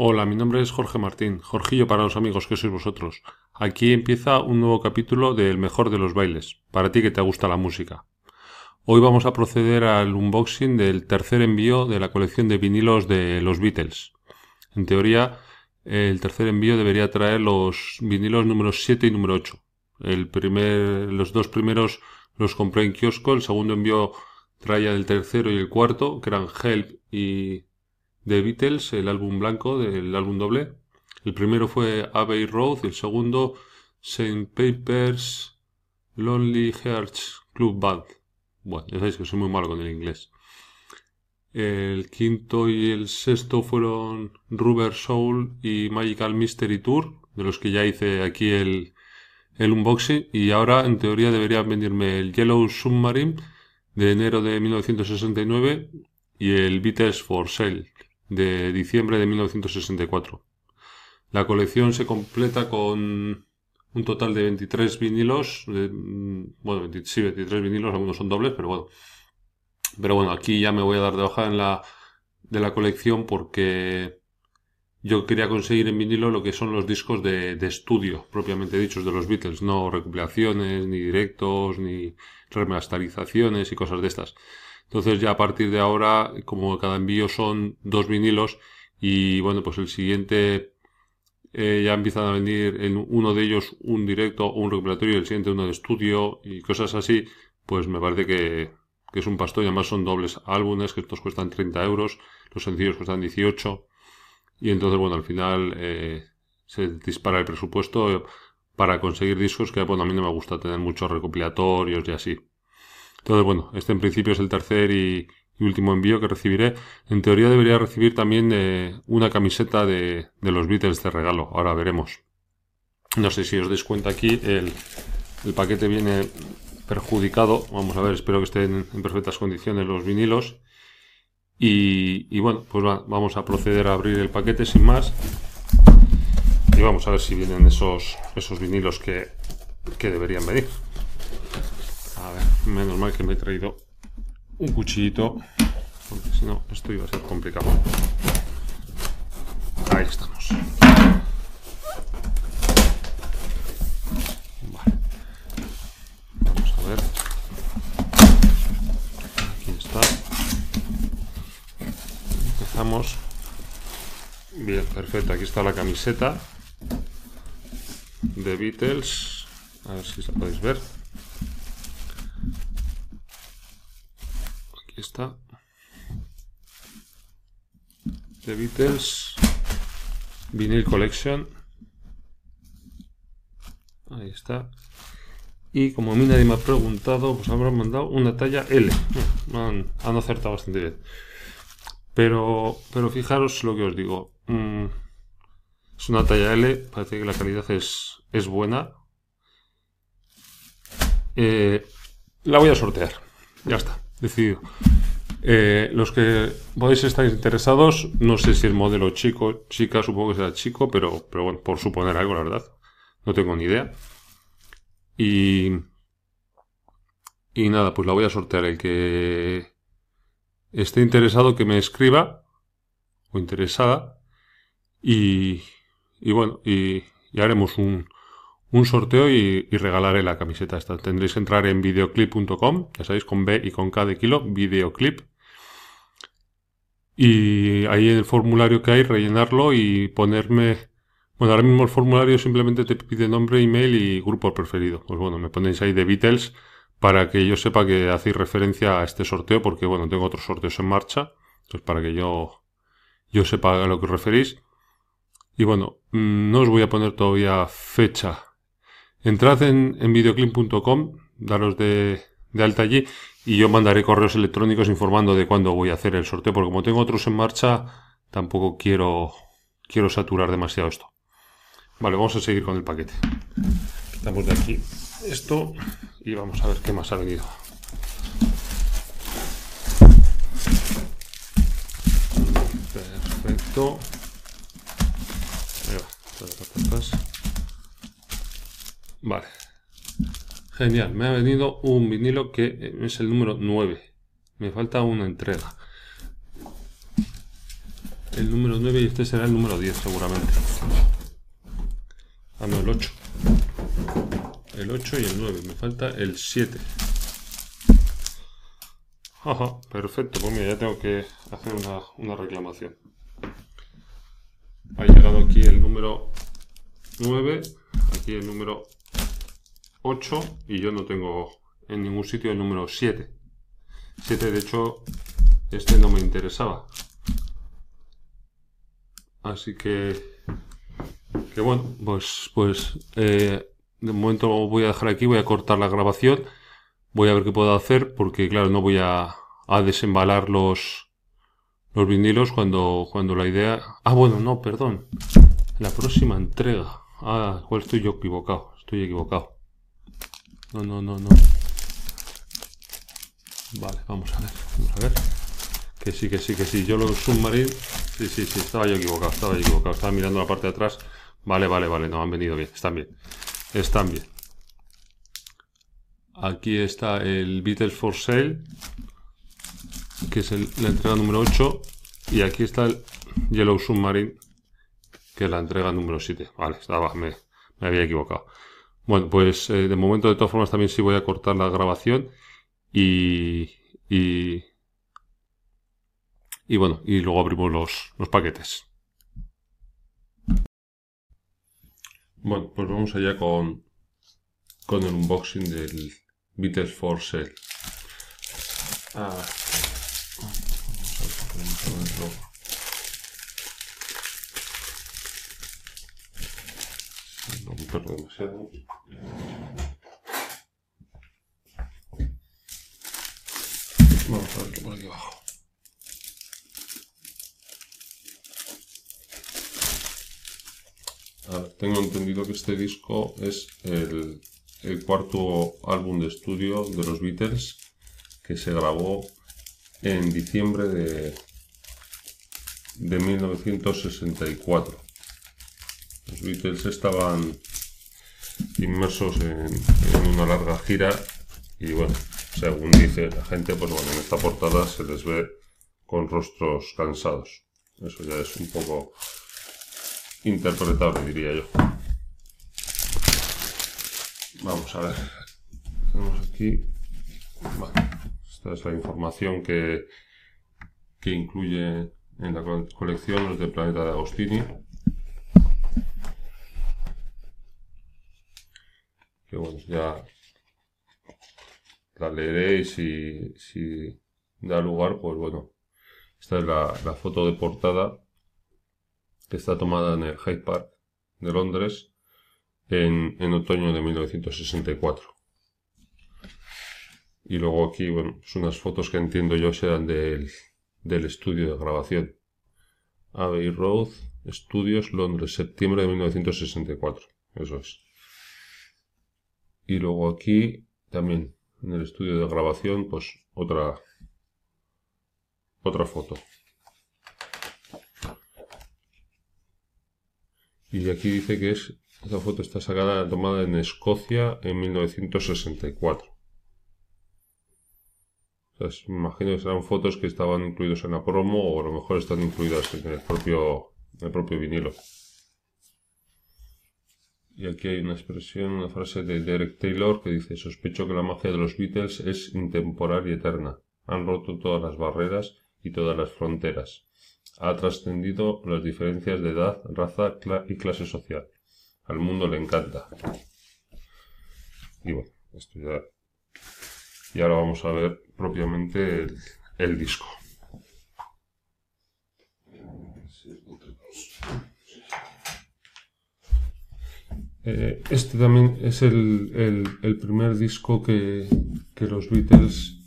Hola, mi nombre es Jorge Martín, Jorgillo para los amigos que sois vosotros. Aquí empieza un nuevo capítulo del mejor de los bailes, para ti que te gusta la música. Hoy vamos a proceder al unboxing del tercer envío de la colección de vinilos de los Beatles. En teoría, el tercer envío debería traer los vinilos número 7 y número 8. El primer, los dos primeros los compré en kiosco, el segundo envío traía el tercero y el cuarto, que eran Help y The Beatles, el álbum blanco del álbum doble. El primero fue Abbey Road el segundo St. Papers Lonely Hearts Club Band. Bueno, ya sabéis que soy muy malo con el inglés. El quinto y el sexto fueron Rubber Soul y Magical Mystery Tour, de los que ya hice aquí el, el unboxing. Y ahora, en teoría, debería venirme el Yellow Submarine de enero de 1969 y el Beatles for Sale de diciembre de 1964. La colección se completa con un total de 23 vinilos, bueno, sí, 23 vinilos, algunos son dobles, pero bueno. Pero bueno, aquí ya me voy a dar de hoja en la, de la colección porque yo quería conseguir en vinilo lo que son los discos de, de estudio, propiamente dichos, de los Beatles, no recopilaciones, ni directos, ni remasterizaciones y cosas de estas. Entonces ya a partir de ahora, como cada envío son dos vinilos y bueno, pues el siguiente eh, ya empiezan a venir en uno de ellos un directo o un recuperatorio y el siguiente uno de estudio y cosas así, pues me parece que, que es un pastor y además son dobles álbumes que estos cuestan 30 euros, los sencillos cuestan 18 y entonces bueno, al final eh, se dispara el presupuesto para conseguir discos que bueno, a mí no me gusta tener muchos recopilatorios y así. Entonces, bueno, este en principio es el tercer y, último envío que recibiré. En teoría debería recibir también eh, una camiseta de, los Beatles de regalo. Ahora veremos. No sé si os dais cuenta aquí, el, paquete viene perjudicado. Vamos a ver, espero que estén en perfectas condiciones los vinilos. Y, bueno, pues vamos a proceder a abrir el paquete sin más. Y vamos a ver si vienen esos, esos vinilos que, que deberían venir. A ver, menos mal que me he traído un cuchillito, porque si no, esto iba a ser complicado. Ahí estamos. Vale. Vamos a ver. Aquí está. Empezamos. Bien, perfecto. Aquí está la camiseta de Beatles. A ver si la podéis ver. Está. The Beatles Vinyl Collection. Ahí está. Y como a mí nadie me ha preguntado, pues habrán mandado una talla L. Han, acertado bastante bien. Pero, pero fijaros lo que os digo. Mm, es una talla L, parece que la calidad es, es buena. Eh, la voy a sortear. Ya está, decidido. Eh, los que podéis estar interesados, no sé si el modelo chico, chica, supongo que será chico, pero, pero bueno, por suponer algo, la verdad. No tengo ni idea. Y, y nada, pues la voy a sortear. El que esté interesado que me escriba o interesada. Y, y bueno, y, y haremos un, un sorteo y, regalaré la camiseta esta. Tendréis que entrar en videoclip.com, ya sabéis, con B y con K de kilo, videoclip. Y ahí el formulario que hay, rellenarlo y ponerme... Bueno, ahora mismo el formulario simplemente te pide nombre, email y grupo preferido. Pues bueno, me ponéis ahí de Beatles para que yo sepa que hacéis referencia a este sorteo, porque bueno, tengo otros sorteos en marcha. Entonces, para que yo, yo sepa a lo que os referís. Y bueno, mm, no os voy a poner todavía fecha Entrad en, en videoclip.com, daros de, alta allí y yo mandaré correos electrónicos informando de cuándo voy a hacer el sorteo, porque como tengo otros en marcha, tampoco quiero, quiero saturar demasiado esto. Vale, vamos a seguir con el paquete. Quitamos de aquí esto y vamos a ver qué más ha venido. Perfecto. Vale. Genial, me ha venido un vinilo que es el número 9. Me falta una entrega. el número 9 y este será el número 10 seguramente. Ah, no, el 8. El 8 y el 9. Me falta el 7. Ajá, perfecto. Pues mira, ya tengo que hacer una, una reclamación. Ha llegado aquí el número 9, aquí el número 8 y yo no tengo en ningún sitio el número 7. 7 de hecho este no me interesaba. Así que, que bueno, pues, pues eh, de momento voy a dejar aquí, voy a cortar la grabación, voy a ver qué puedo hacer porque claro, no voy a, a desembalar los, los vinilos cuando, cuando la idea... Ah, bueno, no, perdón. La próxima entrega. Ah, igual estoy yo equivocado. Estoy equivocado. No, no, no, no. Vale, vamos a ver. Vamos a ver. Que sí, que sí, que sí. Yo los submarine. Sí, sí, sí. Estaba yo equivocado. Estaba yo equivocado. Estaba mirando la parte de atrás. Vale, vale, vale. No, han venido bien. Están bien. Están bien. Aquí está el Beatles for Sale. Que es la entrega número 8. Y aquí está el Yellow Submarine. Que es la entrega número 7. Vale, estaba, me, me había equivocado. Bueno, pues eh, de momento de todas formas también sí voy a cortar la grabación y, y, y bueno, y luego abrimos los, los paquetes. Bueno, pues vamos allá con, con el unboxing del Beatles for Sale. Ah, vamos a ver, demasiado. Vamos a ver qué por aquí abajo. tengo entendido que este disco es el, el, cuarto álbum de estudio de los Beatles que se grabó en diciembre de, de 1964. Los Beatles estaban inmersos en, una larga gira y bueno, según dice la gente, pues bueno, en esta portada se les ve con rostros cansados. Eso ya es un poco interpretable, diría yo. Vamos a ver. Tenemos aquí. esta es la información que, que incluye en la colección los de Planeta de Agostini. Bueno, ya la leeréis y si da lugar, pues bueno, esta es la, foto de portada que está tomada en el Hyde Park de Londres en, otoño de 1964. Y luego aquí, bueno, son unas fotos que entiendo yo serán del, del estudio de grabación. Abbey Road Studios, Londres, septiembre de 1964. Eso es. Y luego aquí también en el estudio de grabación, pues otra, otra foto. Y aquí dice que es, esta foto está sacada, tomada en Escocia en 1964. me imagino que serán fotos que estaban incluidos en la promo o a lo mejor están incluidas en el propio, en el propio vinilo. Y aquí hay una expresión, una frase de Derek Taylor que dice, sospecho que la magia de los Beatles es intemporal y eterna. Han roto todas las barreras y todas las fronteras. Ha trascendido las diferencias de edad, raza y clase social. Al mundo le encanta. Y bueno, esto ya... Y ahora vamos a ver propiamente el disco. Eh, este también es el, primer disco que, los Beatles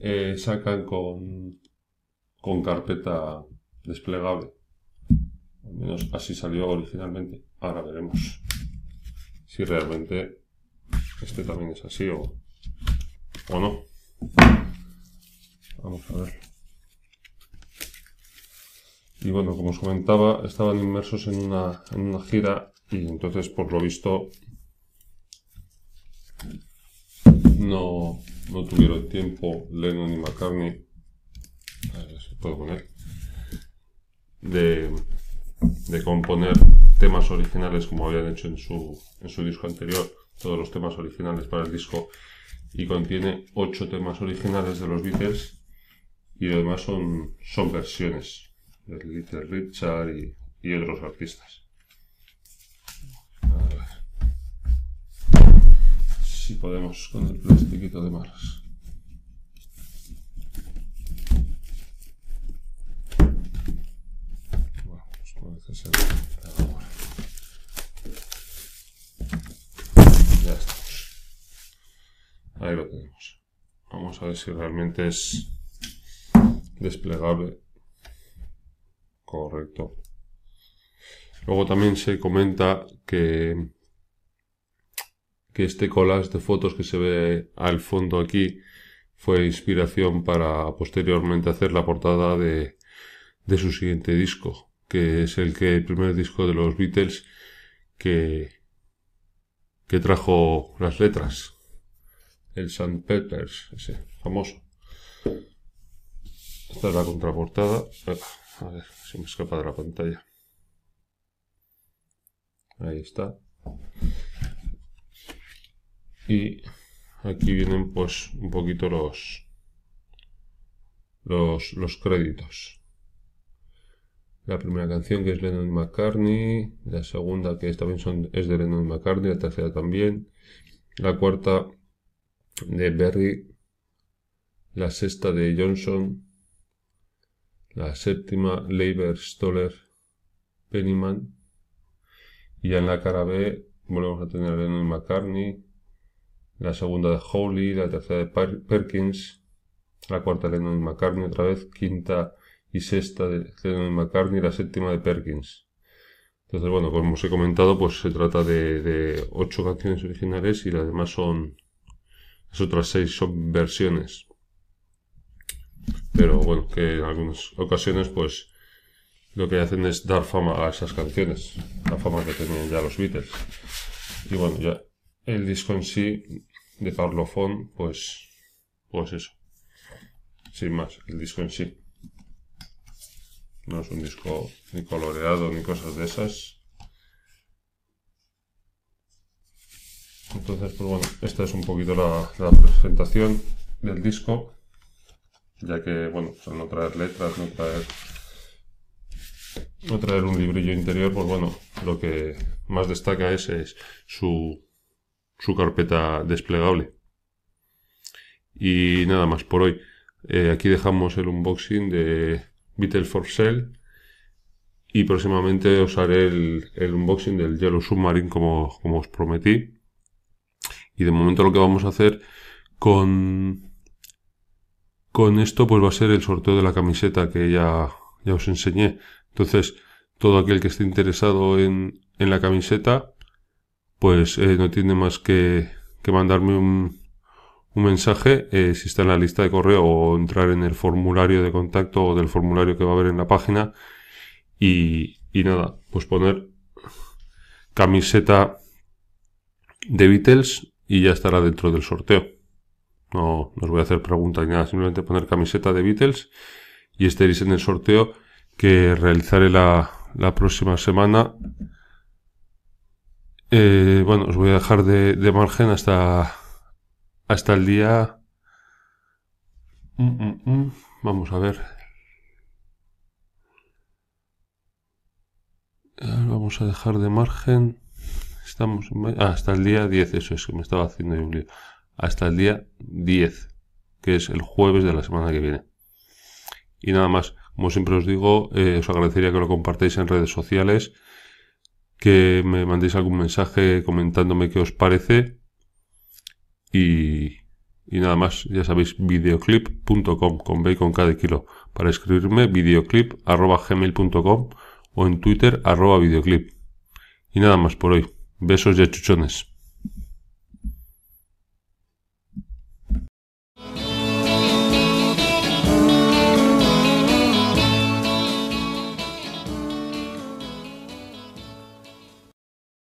eh, sacan con, con carpeta desplegable. Al menos así salió originalmente. Ahora veremos si realmente este también es así o, o no. Vamos a ver. Y bueno, como os comentaba, estaban inmersos en una, en una gira y entonces por lo visto no, no tuvieron tiempo Lennon y McCartney de, de componer temas originales como habían hecho en su, en su disco anterior, todos los temas originales para el disco, y contiene ocho temas originales de los Beatles y además son, son versiones de Little Richard y, y otros artistas. Si podemos con el plastiquito de malas. Ahora. Ya estamos. Ahí lo tenemos. Vamos a ver si realmente es desplegable. Correcto. Luego también se comenta que, que este collage de fotos que se ve al fondo aquí fue inspiración para posteriormente hacer la portada de, de su siguiente disco, que es el que el primer disco de los Beatles que, que trajo las letras, el St. Peppers, ese famoso. Esta es la contraportada. A ver, se me escapa de la pantalla. Ahí está. Y aquí vienen pues un poquito los los, créditos. La primera canción que es Lennon McCartney, la segunda que también son, es de Lennon McCartney, la tercera también, la cuarta de Berry, la sexta de Johnson, la séptima Leiber Stoller Pennyman y ya en la cara B volvemos a tener a Lennon McCartney, la segunda de Howley, la tercera de Perkins, la cuarta de Lennon McCartney otra vez, quinta y sexta de Lennon McCartney, la séptima de Perkins. Entonces, bueno, como os he comentado, pues se trata de, de ocho canciones originales y las demás son, las otras seis son versiones pero bueno, que en algunas ocasiones pues lo que hacen es dar fama a esas canciones, la fama que tenían ya los Beatles. Y bueno, ya el disco en sí de Parlophone, pues, pues eso, sin más, el disco en sí. No es un disco ni coloreado ni cosas de esas. Entonces, pues bueno, esta es un poquito la, presentación del disco ya que, bueno, al no traer letras, no traer, no traer un librillo interior, pues bueno, lo que más destaca es, es su, su carpeta desplegable. Y nada más por hoy. Eh, aquí dejamos el unboxing de Beetle for Sale y próximamente os haré el, el, unboxing del Yellow Submarine como, como os prometí. Y de momento lo que vamos a hacer con, con esto pues va a ser el sorteo de la camiseta que ya, ya os enseñé. Entonces, todo aquel que esté interesado en, en la camiseta, pues eh, no tiene más que, que mandarme un, un mensaje eh, si está en la lista de correo o entrar en el formulario de contacto o del formulario que va a haber en la página y, y nada, pues poner camiseta de Beatles y ya estará dentro del sorteo. No, os voy a hacer preguntas ni nada, simplemente poner camiseta de Beatles y estaréis en el sorteo que realizaré la, la próxima semana. Eh, bueno, os voy a dejar de, de, margen hasta, hasta el día... Mm, mm, mm. Vamos a ver. Vamos a dejar de margen. Estamos ah, hasta el día 10, eso es que me estaba haciendo un lío hasta el día 10, que es el jueves de la semana que viene. Y nada más, como siempre os digo, eh, os agradecería que lo compartáis en redes sociales, que me mandéis algún mensaje comentándome qué os parece. Y, y nada más, ya sabéis, videoclip.com con B con K de kilo. Para escribirme, videoclip.gmail.com o en Twitter, arroba videoclip. Y nada más por hoy. Besos y achuchones.